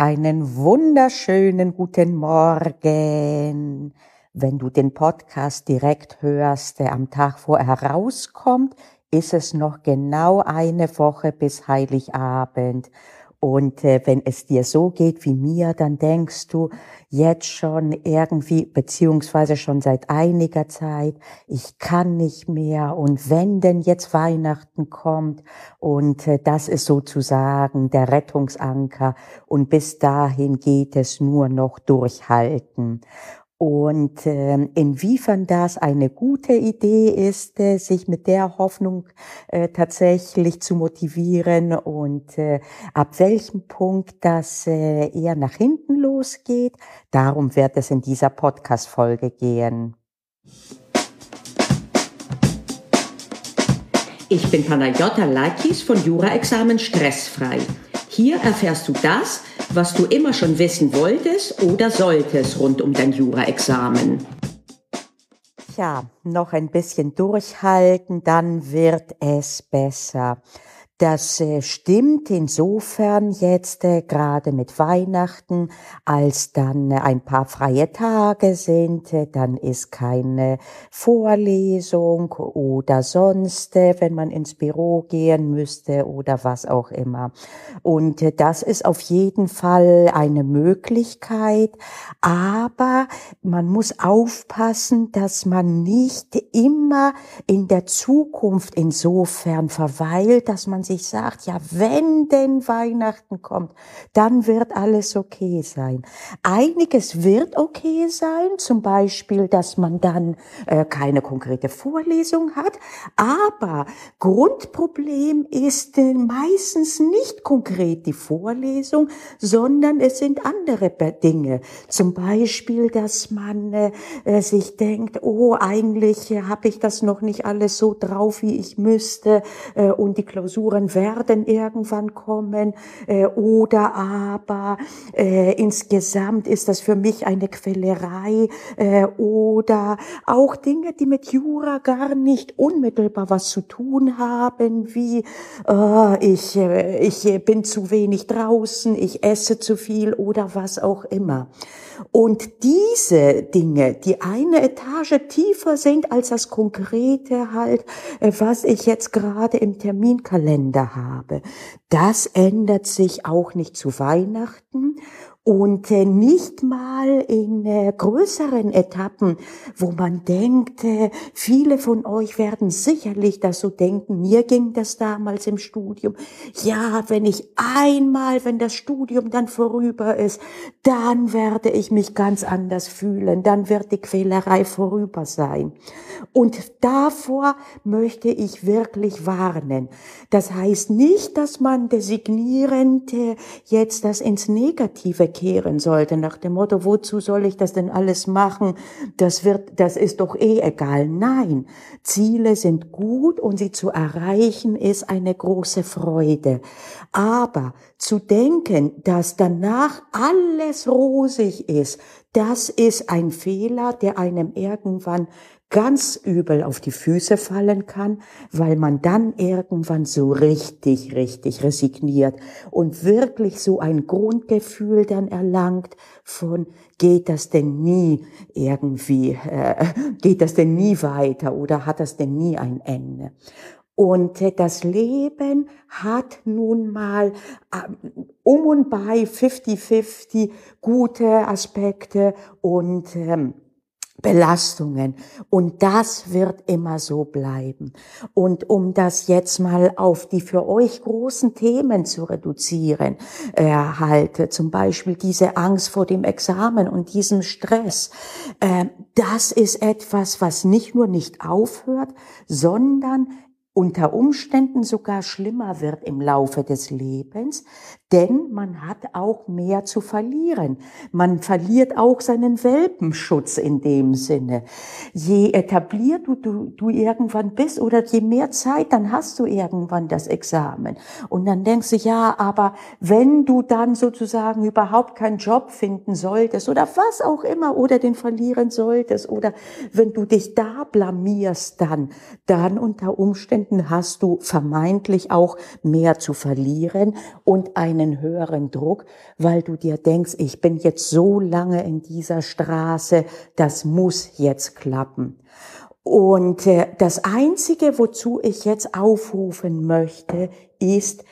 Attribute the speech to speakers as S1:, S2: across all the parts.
S1: Einen wunderschönen guten Morgen. Wenn du den Podcast direkt hörst, der am Tag vorher rauskommt, ist es noch genau eine Woche bis Heiligabend. Und äh, wenn es dir so geht wie mir, dann denkst du jetzt schon irgendwie, beziehungsweise schon seit einiger Zeit, ich kann nicht mehr. Und wenn denn jetzt Weihnachten kommt und äh, das ist sozusagen der Rettungsanker und bis dahin geht es nur noch durchhalten. Und äh, inwiefern das eine gute Idee ist, äh, sich mit der Hoffnung äh, tatsächlich zu motivieren und äh, ab welchem Punkt das äh, eher nach hinten losgeht, darum wird es in dieser Podcast-Folge gehen.
S2: Ich bin Panayota Lakis von Jura-Examen Stressfrei. Hier erfährst du das, was du immer schon wissen wolltest oder solltest rund um dein Jura-Examen.
S1: Ja, noch ein bisschen durchhalten, dann wird es besser. Das äh, stimmt insofern jetzt äh, gerade mit Weihnachten, als dann äh, ein paar freie Tage sind, dann ist keine Vorlesung oder sonst, wenn man ins Büro gehen müsste oder was auch immer. Und das ist auf jeden Fall eine Möglichkeit, aber man muss aufpassen, dass man nicht immer in der Zukunft insofern verweilt, dass man sich sagt, ja, wenn denn Weihnachten kommt, dann wird alles okay sein. Einiges wird okay sein, zum Beispiel, dass man dann äh, keine konkrete Vorlesung hat, aber Grundproblem ist äh, meistens nicht konkret die Vorlesung, sondern es sind andere Dinge. Zum Beispiel, dass man äh, sich denkt, oh, eigentlich äh, habe ich das noch nicht alles so drauf, wie ich müsste äh, und die Klausuren Jahren werden irgendwann kommen äh, oder aber äh, insgesamt ist das für mich eine Quälerei äh, oder auch Dinge, die mit Jura gar nicht unmittelbar was zu tun haben, wie äh, ich, äh, ich bin zu wenig draußen, ich esse zu viel oder was auch immer. Und diese Dinge, die eine Etage tiefer sind als das Konkrete halt, äh, was ich jetzt gerade im Terminkalender habe, das ändert sich auch nicht zu Weihnachten und äh, nicht mal in äh, größeren Etappen, wo man denkt, äh, viele von euch werden sicherlich das so denken, mir ging das damals im Studium, ja, wenn ich einmal, wenn das Studium dann vorüber ist, dann werde ich mich ganz anders fühlen, dann wird die Quälerei vorüber sein. Und davor möchte ich wirklich warnen. Das heißt nicht, dass man designierend jetzt das ins Negative kehren sollte, nach dem Motto, wozu soll ich das denn alles machen? Das wird, das ist doch eh egal. Nein. Ziele sind gut und sie zu erreichen ist eine große Freude. Aber zu denken, dass danach alles rosig ist, das ist ein Fehler, der einem irgendwann ganz übel auf die Füße fallen kann, weil man dann irgendwann so richtig, richtig resigniert und wirklich so ein Grundgefühl dann erlangt von, geht das denn nie irgendwie, äh, geht das denn nie weiter oder hat das denn nie ein Ende? Und äh, das Leben hat nun mal äh, um und bei 50-50 gute Aspekte und ähm, Belastungen. Und das wird immer so bleiben. Und um das jetzt mal auf die für euch großen Themen zu reduzieren, äh, halt zum Beispiel diese Angst vor dem Examen und diesem Stress, äh, das ist etwas, was nicht nur nicht aufhört, sondern unter Umständen sogar schlimmer wird im Laufe des Lebens, denn man hat auch mehr zu verlieren. Man verliert auch seinen Welpenschutz in dem Sinne. Je etabliert du, du, du irgendwann bist oder je mehr Zeit, dann hast du irgendwann das Examen. Und dann denkst du, ja, aber wenn du dann sozusagen überhaupt keinen Job finden solltest oder was auch immer oder den verlieren solltest oder wenn du dich da blamierst dann, dann unter Umständen Umständen hast du vermeintlich auch mehr zu verlieren und einen höheren Druck, weil du dir denkst, ich bin jetzt so lange in dieser Straße, das muss jetzt klappen. Und äh, das Einzige, wozu ich jetzt aufrufen möchte, ist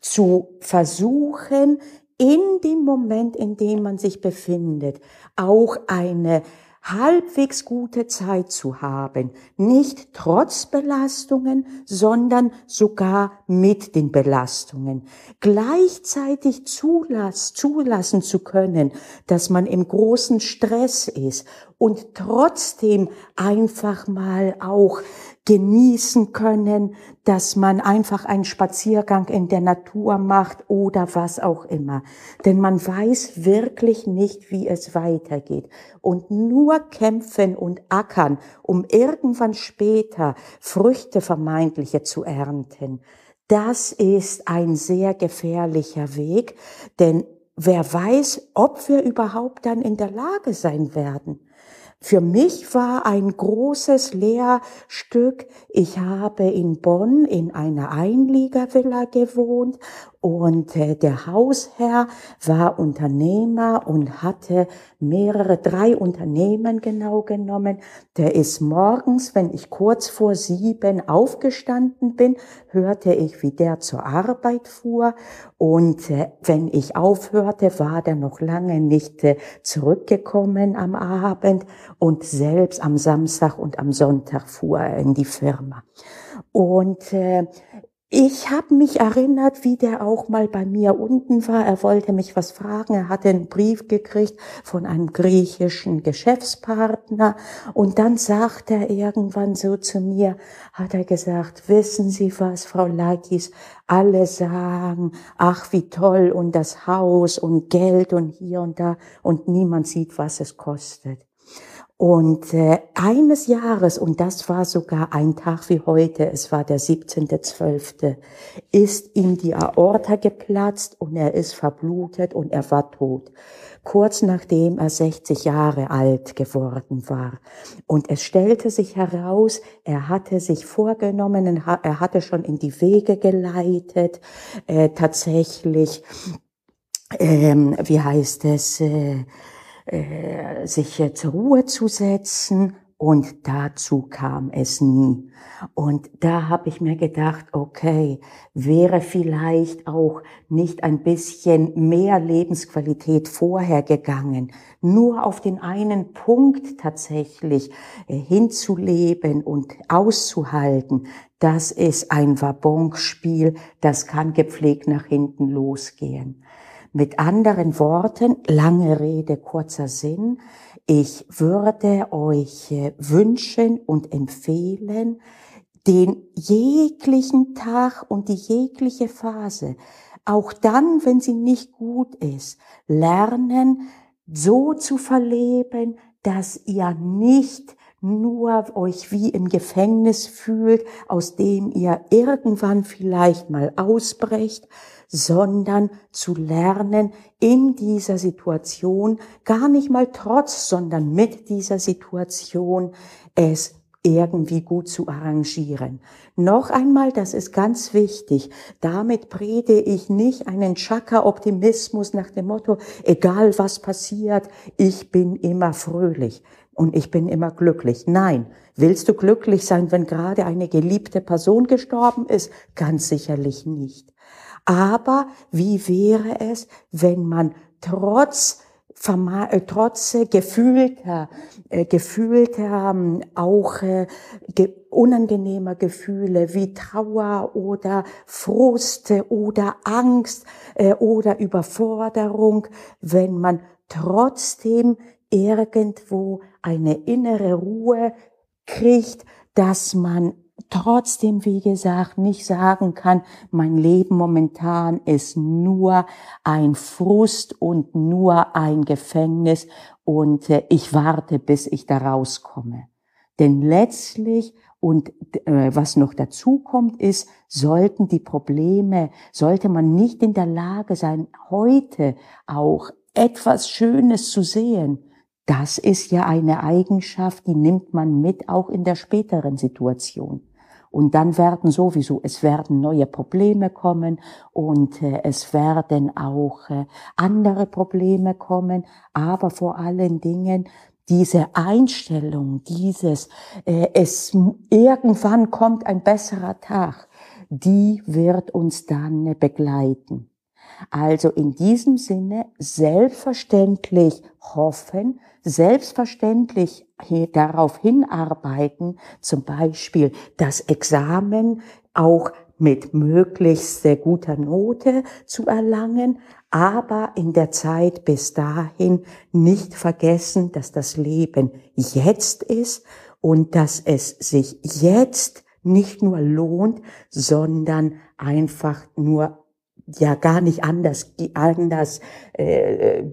S1: zu versuchen, in dem Moment, in dem man sich befindet, auch eine halbwegs gute Zeit zu haben, nicht trotz Belastungen, sondern sogar mit den Belastungen. Gleichzeitig zulass, zulassen zu können, dass man im großen Stress ist und trotzdem einfach mal auch genießen können, dass man einfach einen Spaziergang in der Natur macht oder was auch immer. Denn man weiß wirklich nicht, wie es weitergeht. Und nur kämpfen und ackern, um irgendwann später Früchte vermeintliche zu ernten, das ist ein sehr gefährlicher Weg, denn wer weiß, ob wir überhaupt dann in der Lage sein werden. Für mich war ein großes Lehrstück. Ich habe in Bonn in einer Einliegervilla gewohnt und äh, der Hausherr war Unternehmer und hatte mehrere, drei Unternehmen genau genommen. Der ist morgens, wenn ich kurz vor sieben aufgestanden bin, hörte ich, wie der zur Arbeit fuhr. Und äh, wenn ich aufhörte, war der noch lange nicht äh, zurückgekommen am Abend. Und selbst am Samstag und am Sonntag fuhr er in die Firma. Und äh, ich habe mich erinnert, wie der auch mal bei mir unten war. Er wollte mich was fragen. Er hatte einen Brief gekriegt von einem griechischen Geschäftspartner. Und dann sagt er irgendwann so zu mir, hat er gesagt, wissen Sie was, Frau Lakis, alle sagen, ach wie toll und das Haus und Geld und hier und da und niemand sieht, was es kostet. Und äh, eines Jahres, und das war sogar ein Tag wie heute, es war der 17.12., ist ihm die Aorta geplatzt und er ist verblutet und er war tot. Kurz nachdem er 60 Jahre alt geworden war. Und es stellte sich heraus, er hatte sich vorgenommen, er hatte schon in die Wege geleitet, äh, tatsächlich, ähm, wie heißt es, äh, äh, sich zur Ruhe zu setzen und dazu kam es nie. Und da habe ich mir gedacht, okay, wäre vielleicht auch nicht ein bisschen mehr Lebensqualität vorher gegangen, nur auf den einen Punkt tatsächlich äh, hinzuleben und auszuhalten, das ist ein Wabonspiel, das kann gepflegt nach hinten losgehen. Mit anderen Worten, lange Rede, kurzer Sinn. Ich würde euch äh, wünschen und empfehlen, den jeglichen Tag und die jegliche Phase, auch dann, wenn sie nicht gut ist, lernen, so zu verleben, dass ihr nicht nur euch wie im Gefängnis fühlt, aus dem ihr irgendwann vielleicht mal ausbrecht, sondern zu lernen, in dieser Situation gar nicht mal trotz, sondern mit dieser Situation es irgendwie gut zu arrangieren. Noch einmal, das ist ganz wichtig, damit predige ich nicht einen Chaka-Optimismus nach dem Motto, egal was passiert, ich bin immer fröhlich und ich bin immer glücklich. Nein, willst du glücklich sein, wenn gerade eine geliebte Person gestorben ist? Ganz sicherlich nicht. Aber wie wäre es, wenn man trotz äh, trotz gefühlter, äh, gefühlter ähm, auch äh, unangenehmer Gefühle wie Trauer oder Frust oder Angst oder Überforderung, wenn man trotzdem irgendwo eine innere Ruhe kriegt, dass man trotzdem, wie gesagt, nicht sagen kann, mein Leben momentan ist nur ein Frust und nur ein Gefängnis und äh, ich warte, bis ich da rauskomme. Denn letztlich und äh, was noch dazu kommt, ist, sollten die Probleme, sollte man nicht in der Lage sein, heute auch etwas Schönes zu sehen, das ist ja eine Eigenschaft, die nimmt man mit auch in der späteren Situation. Und dann werden sowieso, es werden neue Probleme kommen und äh, es werden auch äh, andere Probleme kommen, aber vor allen Dingen diese Einstellung, dieses, äh, es irgendwann kommt ein besserer Tag, die wird uns dann begleiten. Also in diesem Sinne selbstverständlich hoffen, selbstverständlich darauf hinarbeiten, zum Beispiel das Examen auch mit möglichst sehr guter Note zu erlangen, aber in der Zeit bis dahin nicht vergessen, dass das Leben jetzt ist und dass es sich jetzt nicht nur lohnt, sondern einfach nur ja gar nicht anders, anders äh,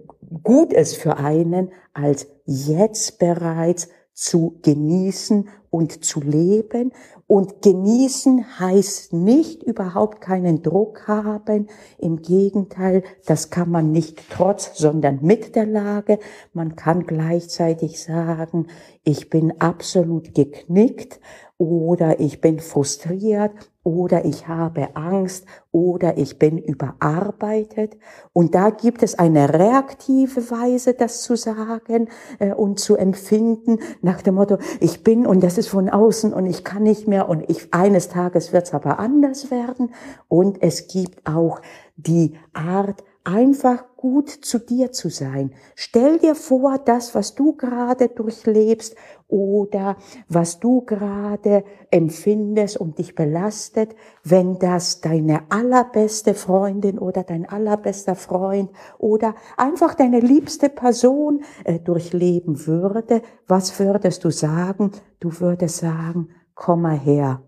S1: gut ist für einen, als jetzt bereits zu genießen und zu leben. Und genießen heißt nicht überhaupt keinen Druck haben. Im Gegenteil, das kann man nicht trotz, sondern mit der Lage. Man kann gleichzeitig sagen, ich bin absolut geknickt oder ich bin frustriert oder ich habe Angst oder ich bin überarbeitet. Und da gibt es eine reaktive Weise, das zu sagen äh, und zu empfinden nach dem Motto, ich bin und das ist von außen und ich kann nicht mehr und ich, eines Tages wird es aber anders werden. Und es gibt auch die Art, einfach gut zu dir zu sein. Stell dir vor, das, was du gerade durchlebst oder was du gerade empfindest und dich belastet, wenn das deine allerbeste Freundin oder dein allerbester Freund oder einfach deine liebste Person äh, durchleben würde, was würdest du sagen? Du würdest sagen, komm mal her,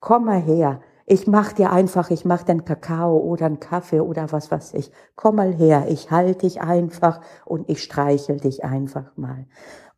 S1: komm mal her, ich mach dir einfach, ich mach den Kakao oder einen Kaffee oder was weiß ich. Komm mal her, ich halte dich einfach und ich streichel dich einfach mal.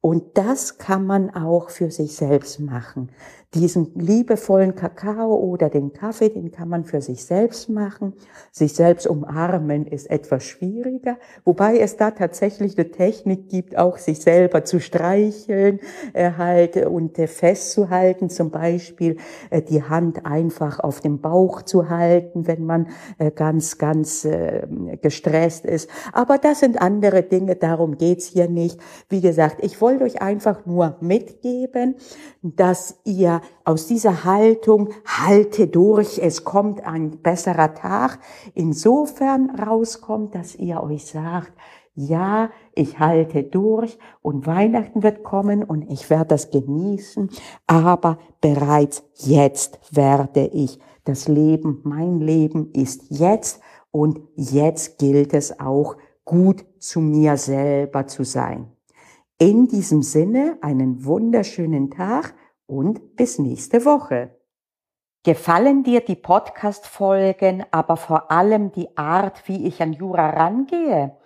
S1: Und das kann man auch für sich selbst machen. Diesen liebevollen Kakao oder den Kaffee, den kann man für sich selbst machen. Sich selbst umarmen ist etwas schwieriger, wobei es da tatsächlich eine Technik gibt, auch sich selber zu streicheln äh, halt und äh, festzuhalten, zum Beispiel äh, die Hand einfach auf dem Bauch zu halten, wenn man äh, ganz, ganz äh, gestresst ist. Aber das sind andere Dinge, darum geht's hier nicht. Wie gesagt, ich wollte euch einfach nur mitgeben, dass ihr aus dieser Haltung, halte durch, es kommt ein besserer Tag, insofern rauskommt, dass ihr euch sagt, ja, ich halte durch und Weihnachten wird kommen und ich werde das genießen, aber bereits jetzt werde ich das Leben, mein Leben ist jetzt und jetzt gilt es auch, gut zu mir selber zu sein. In diesem Sinne einen wunderschönen Tag und bis nächste Woche. Gefallen dir die Podcast-Folgen, aber vor allem die Art, wie ich an Jura rangehe?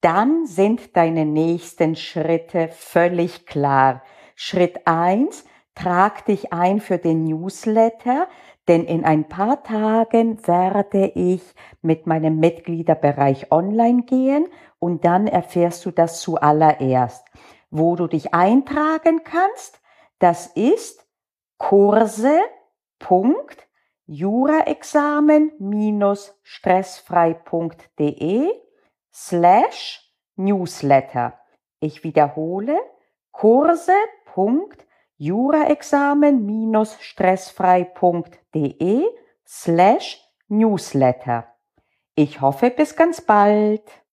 S1: Dann sind deine nächsten Schritte völlig klar. Schritt eins: trag dich ein für den Newsletter, denn in ein paar Tagen werde ich mit meinem Mitgliederbereich online gehen und dann erfährst du das zuallererst. Wo du dich eintragen kannst, das ist kurse.juraexamen-stressfrei.de slash newsletter. Ich wiederhole kurse.juraexamen-stressfrei.de slash newsletter. Ich hoffe bis ganz bald.